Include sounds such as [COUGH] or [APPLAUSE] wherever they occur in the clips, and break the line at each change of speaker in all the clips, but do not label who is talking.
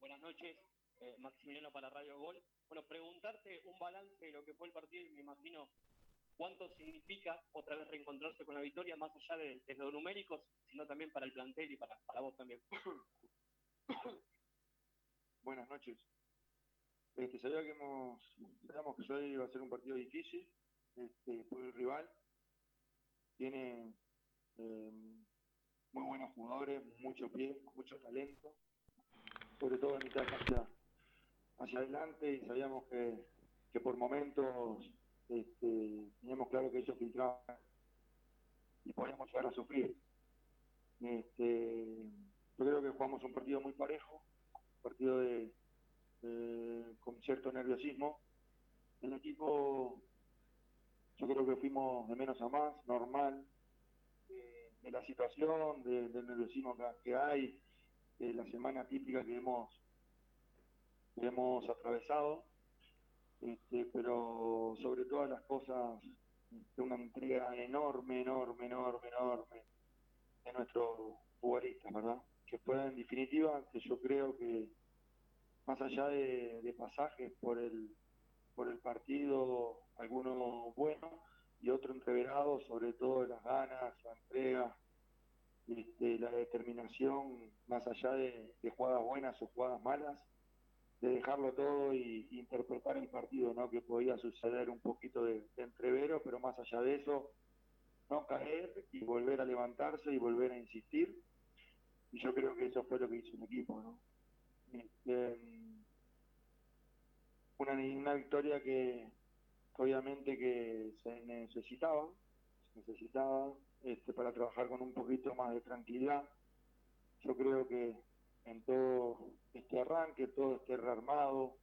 Buenas noches. Eh, Maximiliano para Radio Gol. Bueno, preguntarte un balance de lo que fue el partido y me imagino cuánto significa otra vez reencontrarse con la victoria, más allá de, los numéricos, sino también para el plantel y para, vos también. [COUGHS]
buenas noches. Este, sabía que hemos, sabíamos que hoy iba a ser un partido difícil este, por el rival. Tiene eh, muy buenos jugadores, mucho pie, mucho talento, sobre todo en mitad hacia, hacia adelante y sabíamos que, que por momentos este, teníamos claro que ellos filtraban y podíamos llegar a sufrir. Este, yo creo que jugamos un partido muy parejo, un partido de, con cierto nerviosismo. El equipo, yo creo que fuimos de menos a más, normal, de, la situación, del nerviosismo que, hay, de la semana típica que hemos, que hemos atravesado, este, pero sobre todas las cosas, de una entrega enorme, enorme, enorme, enorme de nuestros futbolistas, ¿verdad? Que fue en definitiva, que yo creo que más allá de, pasajes por el, por el partido, algunos buenos y otro entreverado, sobre todo las ganas, la entrega, este, la determinación, más allá de, jugadas buenas o jugadas malas, de dejarlo todo y, interpretar el partido, ¿no? que podía suceder un poquito de, de, entrevero, pero más allá de eso, no caer y volver a levantarse y volver a insistir. Y yo creo que eso fue lo que hizo el equipo. ¿no? Este, una, una victoria que obviamente que se necesitaba, se necesitaba este, para trabajar con un poquito más de tranquilidad. Yo creo que en todo este arranque, todo este rearmado,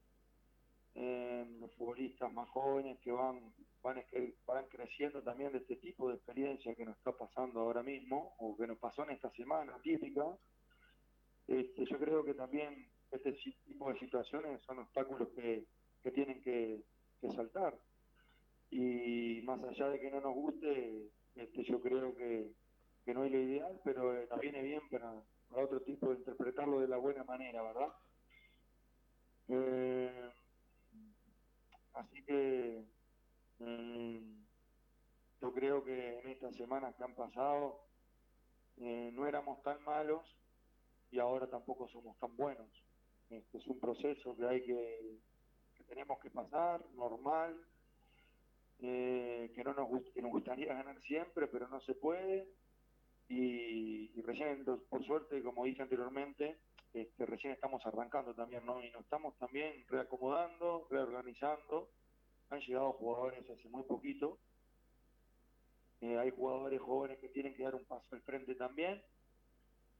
los futbolistas más jóvenes que van, van, van creciendo también de este tipo de experiencia que nos está pasando ahora mismo, o que nos pasó en esta semana típica, este, yo creo que también este tipo de situaciones son obstáculos que, tienen que, saltar. Y más allá de que no nos guste, este, yo creo que, no es lo ideal, pero eh, nos viene bien para, otro tipo de interpretarlo de la buena manera, ¿verdad? Eh, así que mm, yo creo que en estas semanas que han pasado eh, no éramos tan malos y ahora tampoco somos tan buenos. Este es un proceso que hay que, que tenemos que pasar, normal, eh, que no nos que nos gustaría ganar siempre, pero no se puede. Y, recién, por suerte, como dije anteriormente, este, recién estamos arrancando también, ¿no? Y nos estamos también reacomodando, reorganizando. Han llegado jugadores hace muy poquito. Eh, hay jugadores jóvenes que tienen que dar un paso al frente también.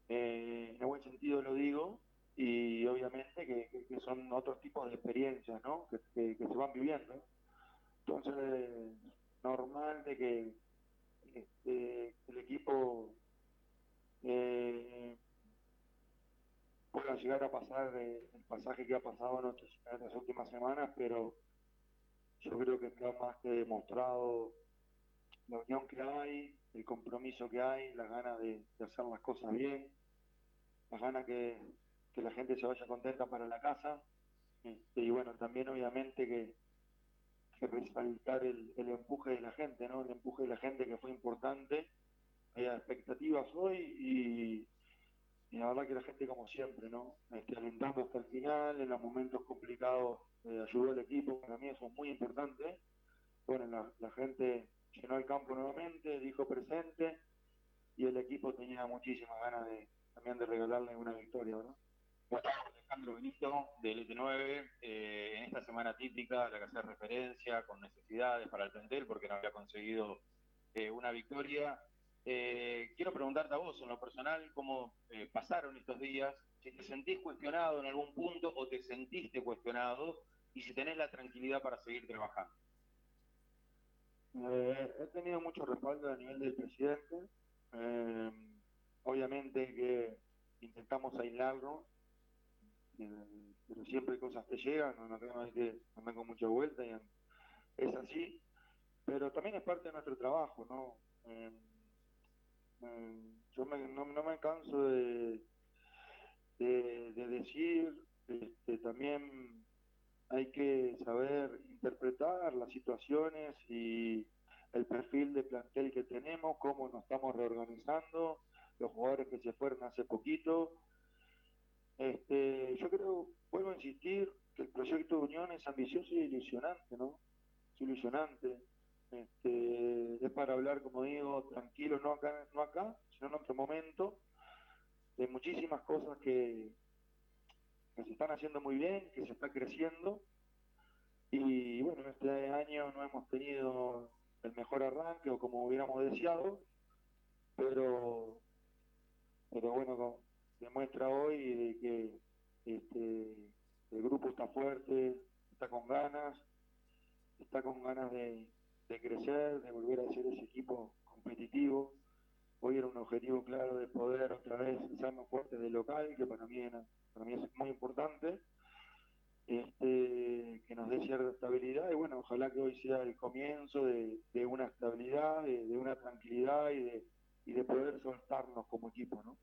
Eh, en buen sentido lo digo, y obviamente que, son otros tipos de experiencias ¿no? que, se van viviendo. Entonces, normal de que este, el equipo eh, pueda llegar a pasar el pasaje que ha pasado en, las últimas semanas, pero yo creo que está más que demostrado la unión que hay, el compromiso que hay, las ganas de hacer las cosas bien, las ganas que, que la gente se vaya contenta para la casa. Este, y bueno, también obviamente que resaltar el, empuje de la gente, ¿no? El empuje de la gente que fue importante. Hay expectativas hoy y, la verdad que la gente como siempre, ¿no? Este, alentando hasta el final, en los momentos complicados eh, ayudó al equipo, para mí eso es muy importante. Bueno, la, gente llenó el campo nuevamente, dijo presente y el equipo tenía muchísimas ganas de también de regalarle una victoria, ¿verdad?
Alejandro Benito, del ET9, eh, esta semana típica, la que hace referencia, con necesidades para el plantel, porque no había conseguido eh, una victoria. Eh, quiero preguntarte a vos, en lo personal, cómo pasaron estos días, si te sentís cuestionado en algún punto o te sentiste cuestionado, y si tenés la tranquilidad para seguir trabajando.
he tenido mucho respaldo a nivel del presidente. obviamente que intentamos aislarlo pero siempre hay cosas que llegan, no, no hay que andar con mucha vuelta, y es así, pero también es parte de nuestro trabajo, ¿no? Eh, eh, yo no, me canso de, de, decir, este, también hay que saber interpretar las situaciones y el perfil de plantel que tenemos, cómo nos estamos reorganizando, los jugadores que se fueron hace poquito. Este, yo creo, vuelvo a insistir, que el proyecto de Unión es ambicioso y ilusionante, ¿no? Es ilusionante. Este, es para hablar, como digo, tranquilo, no acá, no acá, sino en otro momento, de muchísimas cosas que, que se están haciendo muy bien, que se está creciendo. Y bueno, este año no hemos tenido el mejor arranque o como hubiéramos deseado, pero, pero bueno, demuestra hoy de que este, el grupo está fuerte, está con ganas, está con ganas de, de crecer, de volver a ser ese equipo competitivo. Hoy era un objetivo claro de poder otra vez ser más fuerte del local, que para mí, para mí es muy importante, este, que nos dé cierta estabilidad y bueno, ojalá que hoy sea el comienzo de, una estabilidad, de, una tranquilidad y de, y de poder soltarnos como equipo, ¿no?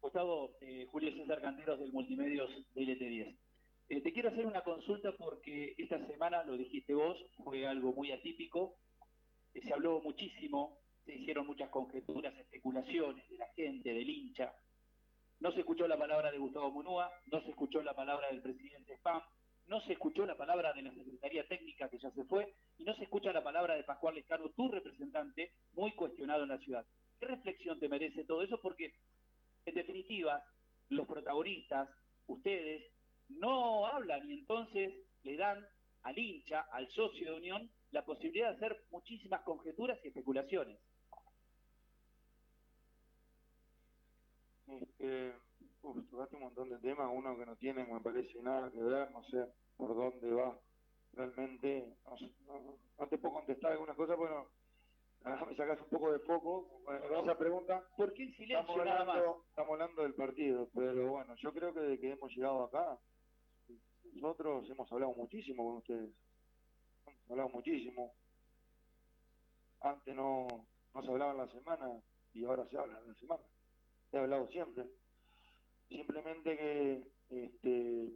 Gustavo, eh, Julio César Canteros del Multimedios LT10. Eh, te quiero hacer una consulta porque esta semana, lo dijiste vos, fue algo muy atípico. Eh, se habló muchísimo, se hicieron muchas conjeturas, especulaciones de la gente, del hincha. No se escuchó la palabra de Gustavo Munúa, no se escuchó la palabra del presidente Spam, no se escuchó la palabra de la Secretaría Técnica que ya se fue y no se escucha la palabra de Pascual Lescano, tu representante, muy cuestionado en la ciudad. ¿Qué reflexión te merece todo eso? Porque, en definitiva, los protagonistas, ustedes, no hablan y entonces le dan al hincha, al socio de Unión, la posibilidad de hacer muchísimas conjeturas y especulaciones.
Este, tocaste un montón de temas, uno que no tiene, me parece, nada que ver, no sé por dónde va. Realmente, no, te puedo contestar algunas cosas, bueno, me sacas un poco de foco con esa pregunta.
¿Por qué el silencio
estamos hablando, Estamos hablando del partido, pero bueno, yo creo que desde que hemos llegado acá, nosotros hemos hablado muchísimo con ustedes. Hemos hablado muchísimo. Antes no, no se hablaba en la semana y ahora se habla en la semana. He hablado siempre. Simplemente que este,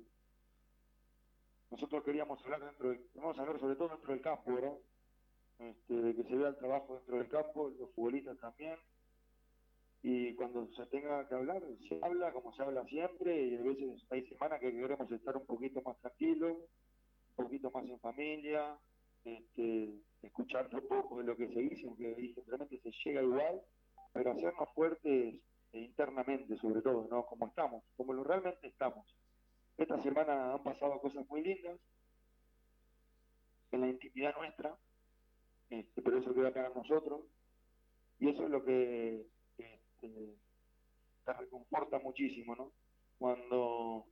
nosotros queríamos hablar dentro del, vamos a hablar sobre todo dentro del campo, ¿verdad? Este, de que se vea el trabajo dentro del campo, los futbolistas también, y cuando se tenga que hablar, se habla como se habla siempre y a veces hay semanas que queremos estar un poquito más tranquilos, un poquito más en familia, este, escuchar un poco de lo que se dice, porque simplemente se llega igual, pero hacernos fuertes internamente sobre todo, ¿no? Como estamos, como lo realmente estamos. Esta semana han pasado cosas muy lindas en la intimidad nuestra, este, pero eso queda para nosotros, y eso es lo que este, te reconforta muchísimo, ¿no? Cuando,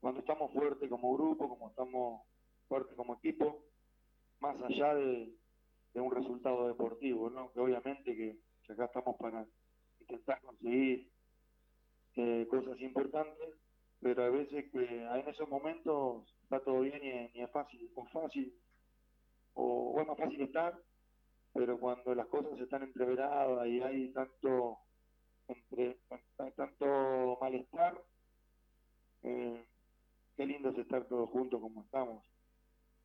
cuando estamos fuertes como grupo, como estamos fuertes como equipo, más allá de, un resultado deportivo, ¿no? Que obviamente que, acá estamos para intentar conseguir eh, cosas importantes, pero a veces que en esos momentos está todo bien y, es fácil, o fácil, o, o es más fácil estar, pero cuando las cosas están entreveradas y hay tanto entre tanto malestar, eh, qué lindo es estar todos juntos como estamos.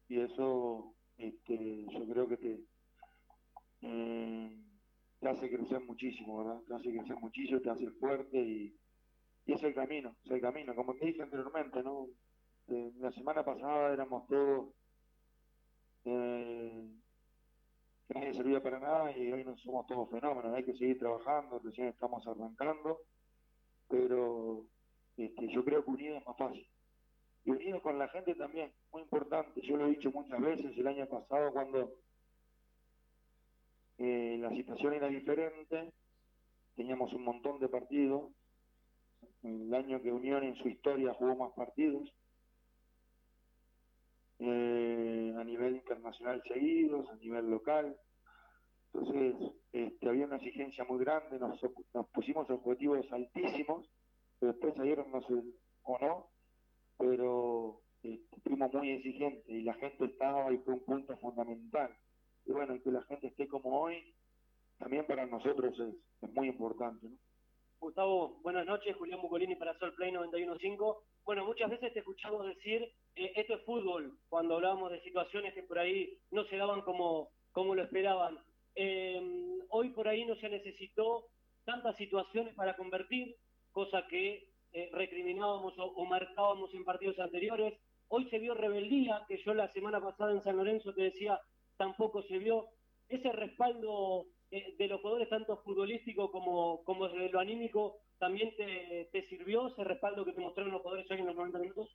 Y eso este, yo creo que te, eh, te hace crecer muchísimo, ¿verdad? Te hace crecer muchísimo, te hace fuerte y, y es el camino, es el camino. Como te dije anteriormente, ¿no? Eh, la semana pasada éramos todos eh, que nadie servía para nada y hoy no somos todos fenómenos, hay que seguir trabajando, recién estamos arrancando, pero este, yo creo que unido es más fácil. Y unido con la gente también, muy importante, yo lo he dicho muchas veces el año pasado cuando eh, la situación era diferente, teníamos un montón de partidos, el año que Unión en su historia jugó más partidos, eh, a nivel internacional seguidos, a nivel local. Entonces, este, había una exigencia muy grande, nos, pusimos objetivos altísimos, pero después salieron no o no, pero este, fuimos muy exigentes y la gente estaba y fue un punto fundamental. Y bueno, que la gente esté como hoy, también para nosotros es, muy importante. ¿no?
Gustavo, buenas noches. Julián Bucolini para Sol Play 91.5. Bueno, muchas veces te escuchamos decir, eh, esto es fútbol, cuando hablábamos de situaciones que por ahí no se daban como, como lo esperaban. Em, hoy por ahí no se necesitó tantas situaciones para convertir, cosa que eh, recriminábamos o, marcábamos en partidos anteriores. Hoy se vio rebeldía, que yo la semana pasada en San Lorenzo te decía, tampoco se vio. Ese respaldo eh, de los jugadores, tanto futbolístico como, como de lo anímico, también te, te sirvió ese respaldo que te mostraron los jugadores hoy en los 90 minutos?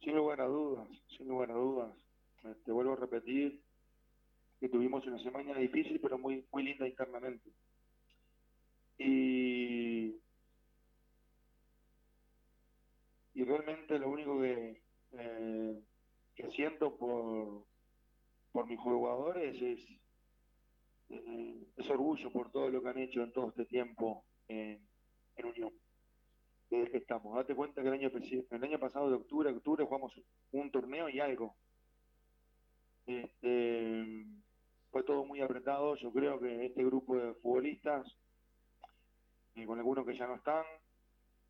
Sin lugar a dudas, sin lugar a dudas. Te este, vuelvo a repetir, que tuvimos una semana difícil, pero muy, muy linda internamente. Y, y realmente lo único que, eh, que siento por, por mis jugadores es, eh, es orgullo por todo lo que han hecho en todo este tiempo en, Unión. Desde que estamos. Date cuenta que el año, el año pasado de octubre, octubre jugamos un torneo y algo. Este, fue todo muy apretado. Yo creo que este grupo de futbolistas, eh, con algunos que ya no están,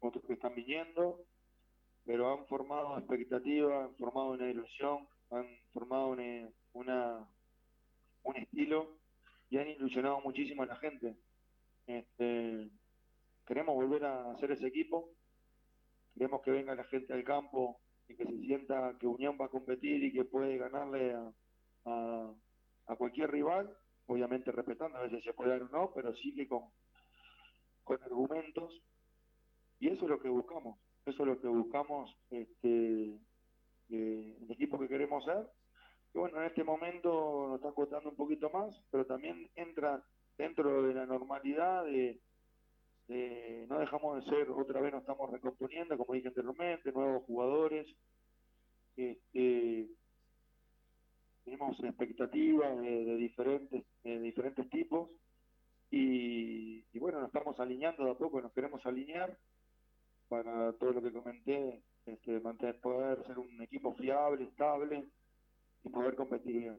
otros que están viniendo, pero han formado expectativas, han formado una ilusión, han formado una, un estilo y han ilusionado muchísimo a la gente. Este, queremos volver a hacer ese equipo, queremos que venga la gente al campo y que se sienta que Unión va a competir y que puede ganarle a a cualquier rival, obviamente respetando, a veces se puede dar o no, pero sí que con, con argumentos. Y eso es lo que buscamos, eso es lo que buscamos este, eh, el equipo que queremos ser. Y bueno, en este momento nos está costando un poquito más, pero también entra dentro de la normalidad de, no dejamos de ser, otra vez nos estamos recomponiendo, como dije anteriormente, nuevos jugadores. Este, tenemos expectativas de, diferentes de diferentes tipos y, bueno nos estamos alineando de a poco nos queremos alinear para todo lo que comenté este, mantener poder ser un equipo fiable estable y poder competir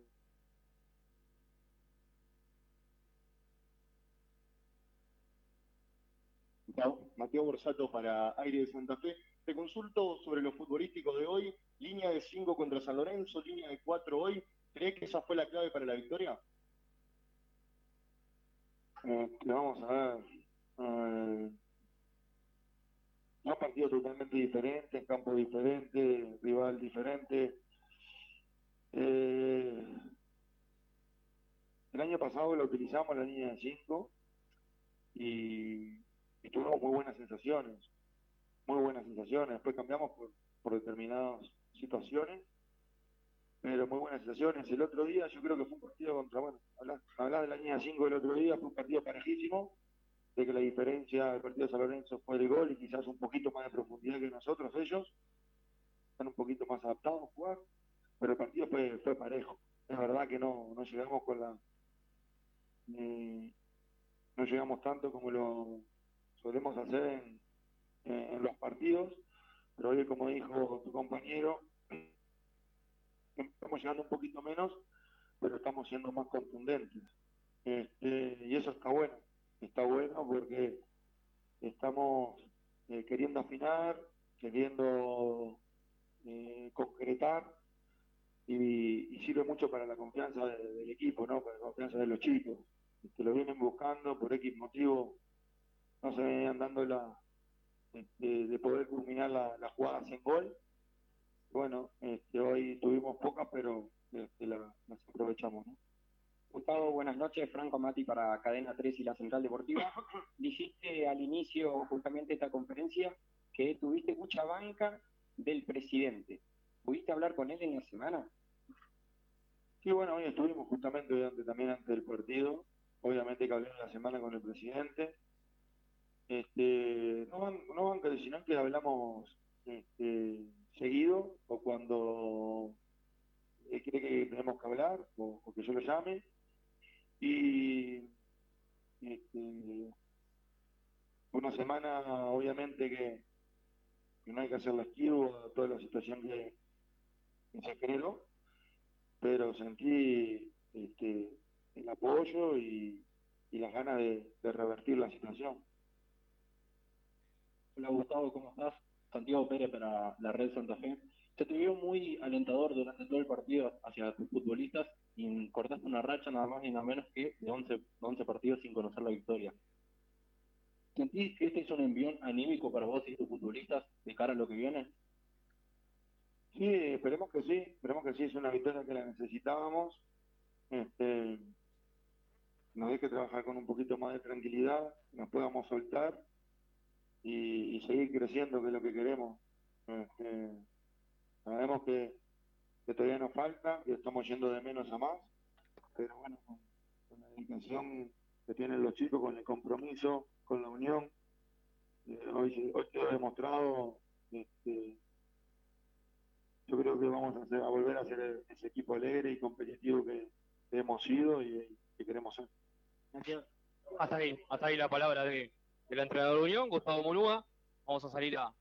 Mateo Borsato para Aire de Santa Fe. Te consulto sobre lo futbolístico de hoy. Línea de 5 contra San Lorenzo, línea de 4 hoy. ¿Crees que esa fue la clave para la victoria?
Eh, vamos a ver. Eh, dos partidos totalmente diferentes, campo diferente, rival diferente. Eh, el año pasado lo utilizamos la línea de 5 y, tuvimos muy buenas sensaciones, muy buenas sensaciones. Después cambiamos por, por determinadas situaciones pero muy buenas sensaciones. El otro día yo creo que fue un partido contra, bueno, hablar de la línea 5 el otro día, fue un partido parejísimo, de que la diferencia del partido de San Lorenzo fue el gol y quizás un poquito más de profundidad que nosotros, ellos, están un poquito más adaptados a jugar, pero el partido fue, parejo. Es verdad que no, no llegamos con la... no llegamos tanto como lo solemos hacer en, en los partidos, pero hoy, como dijo tu compañero, estamos llegando un poquito menos, pero estamos siendo más contundentes. Este, y eso está bueno, está bueno porque estamos eh, queriendo afinar, queriendo eh, concretar y, sirve mucho para la confianza del equipo, ¿no? para la confianza de los chicos, que lo vienen buscando por X motivo, no se venían dando la, de, poder culminar las jugadas en gol bueno, este, hoy tuvimos pocas, pero este, las aprovechamos. ¿no?
Gustavo, buenas noches. Franco Mati para Cadena 3 y la Central Deportiva. Dijiste al inicio justamente esta conferencia que tuviste mucha banca del presidente. ¿Pudiste hablar con él en la semana?
Sí, bueno, hoy estuvimos justamente también antes del partido. Obviamente que hablé en la semana con el presidente. Este, no, no banca, sino que hablamos este, seguido o cuando cree que tenemos que hablar o, que yo lo llame. Y este, una semana, obviamente, que, no hay que hacer la esquivo a toda la situación que, se generó, pero sentí este, el apoyo y, y las ganas de, revertir la situación.
Hola Gustavo, ¿cómo estás? Santiago Pérez para la Red Santa Fe. Se te vio muy alentador durante todo el partido hacia tus futbolistas y cortaste una racha nada más y nada menos que de 11, 11 partidos sin conocer la victoria. ¿Sentís que este es un envión anímico para vos y tus futbolistas de cara a lo que viene?
Sí, esperemos que sí, esperemos que sí, es una victoria que la necesitábamos. Este, nos deje trabajar con un poquito más de tranquilidad, nos podamos soltar y, seguir creciendo, que es lo que queremos. Este, sabemos que, todavía nos falta, que estamos yendo de menos a más, pero bueno, con, la dedicación que tienen los chicos, con el compromiso, con la unión, eh, hoy, hoy quedó demostrado este, yo creo que vamos a, volver a ser ese equipo alegre y competitivo que, hemos sido y que queremos ser.
Hasta ahí, hasta ahí la palabra de, del entrenador de Unión, Gustavo Monúa. Vamos a salir a,